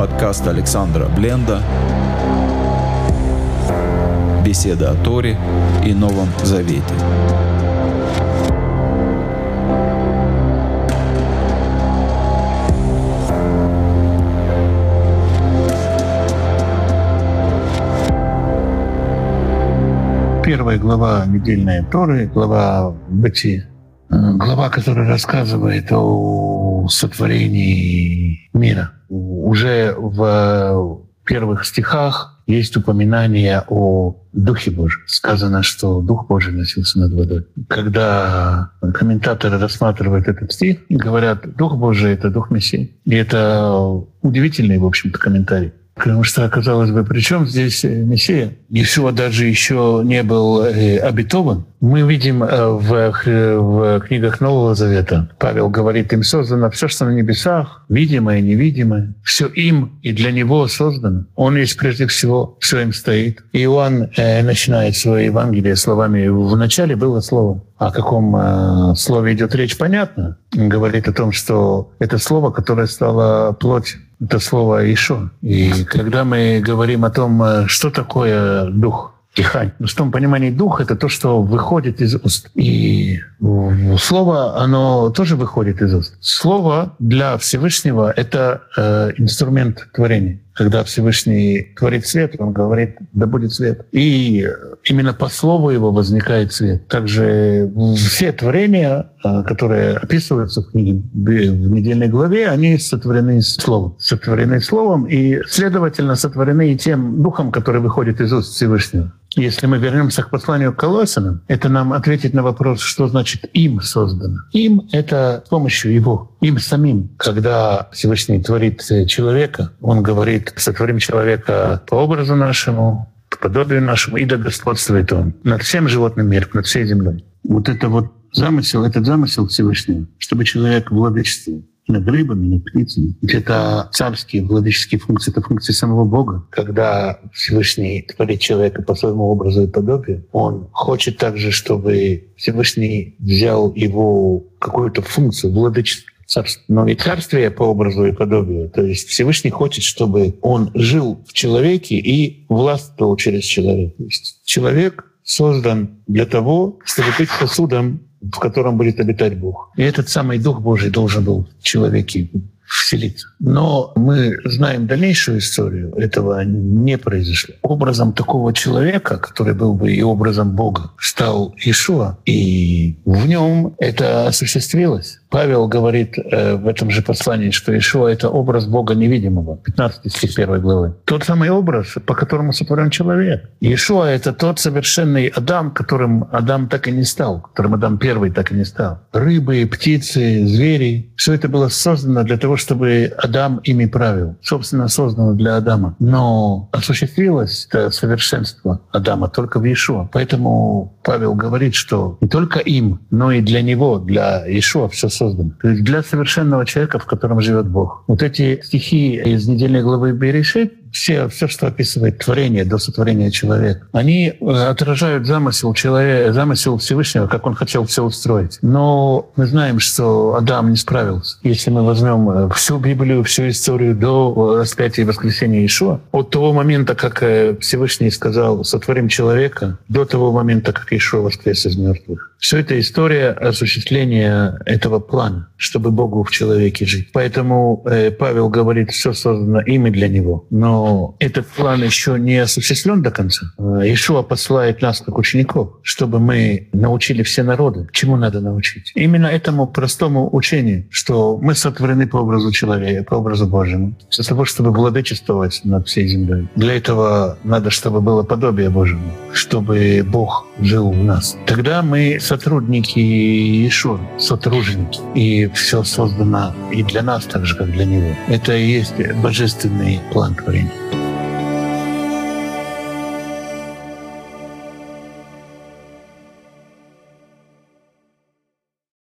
Подкаст Александра Бленда. Беседа о Торе и Новом Завете. Первая глава недельной Торы, глава Бытия. Глава, которая рассказывает о сотворении мира. Уже в первых стихах есть упоминание о Духе Божьем. Сказано, что Дух Божий носился над водой. Когда комментаторы рассматривают этот стих, говорят, Дух Божий — это Дух Мессии. И это удивительный, в общем-то, комментарий. Потому что, казалось бы, при чем здесь э, Мессия? Ишуа даже еще не был э, обетован. Мы видим э, в, в книгах Нового Завета, Павел говорит, им создано все, что на небесах, видимое и невидимое. Все им и для него создано. Он есть прежде всего, все им стоит. И Иоанн э, начинает свое Евангелие словами «В начале было Слово». О каком э, слове идет речь, понятно. Он говорит о том, что это слово, которое стало плоть это слово «Ишо». И когда мы говорим о том, э, что такое дух, дыхание. В том понимании дух — это то, что выходит из уст. И слово, оно тоже выходит из уст. Слово для Всевышнего — это э, инструмент творения когда Всевышний творит свет, он говорит, да будет свет. И именно по слову его возникает свет. Также все творения, а, которые описываются в книге, в недельной главе, они сотворены словом. Сотворены словом и, следовательно, сотворены и тем духом, который выходит из уст Всевышнего. Если мы вернемся к посланию к Колоссянам, это нам ответить на вопрос, что значит «им создано». «Им» — это с помощью Его, им самим. Когда Всевышний творит человека, Он говорит «сотворим человека по образу нашему, по подобию нашему, и да господствует Он над всем животным миром, над всей землей». Вот это вот замысел, этот замысел Всевышнего, чтобы человек владычествовал над рыбами, над птицами. Это царские, владыческие функции, это функции самого Бога. Когда Всевышний творит человека по своему образу и подобию, он хочет также, чтобы Всевышний взял его какую-то функцию царство. Но и царствие по образу и подобию. То есть Всевышний хочет, чтобы он жил в человеке и властвовал через человека. То есть человек создан для того, чтобы быть сосудом в котором будет обитать Бог. И этот самый Дух Божий должен был в человеке вселиться. Но мы знаем дальнейшую историю. Этого не произошло. Образом такого человека, который был бы и образом Бога, стал Иешуа. И нем это осуществилось. Павел говорит э, в этом же послании, что Ишуа — это образ Бога невидимого. 15 стих 1 главы. Тот самый образ, по которому сотворен человек. Ишуа — это тот совершенный Адам, которым Адам так и не стал, которым Адам первый так и не стал. Рыбы, птицы, звери — все это было создано для того, чтобы Адам ими правил. Собственно, создано для Адама. Но осуществилось это совершенство Адама только в Ишуа. Поэтому Павел говорит, что не только им, но и для него, для Ишуа все создан. То есть для совершенного человека, в котором живет Бог. Вот эти стихи из недельной главы Берешит, все, все, что описывает творение до сотворения человека, они э, отражают замысел человека, замысел Всевышнего, как он хотел все устроить. Но мы знаем, что Адам не справился. Если мы возьмем э, всю Библию, всю историю до распятия и воскресения Ишуа, от того момента, как э, Всевышний сказал «сотворим человека», до того момента, как Ишуа воскрес из мертвых. Все это история осуществления этого плана, чтобы Богу в человеке жить. Поэтому Павел говорит, все создано им и для него. Но этот план еще не осуществлен до конца. Э, Ишуа посылает нас как учеников, чтобы мы научили все народы, чему надо научить. Именно этому простому учению, что мы сотворены по образу человека, по образу Божьему, для того, чтобы владычествовать над всей землей. Для этого надо, чтобы было подобие Божьему, чтобы Бог жил в нас. Тогда мы сотрудники Ишуа, сотрудники, и все создано и для нас так же, как для Него. Это и есть божественный план творения.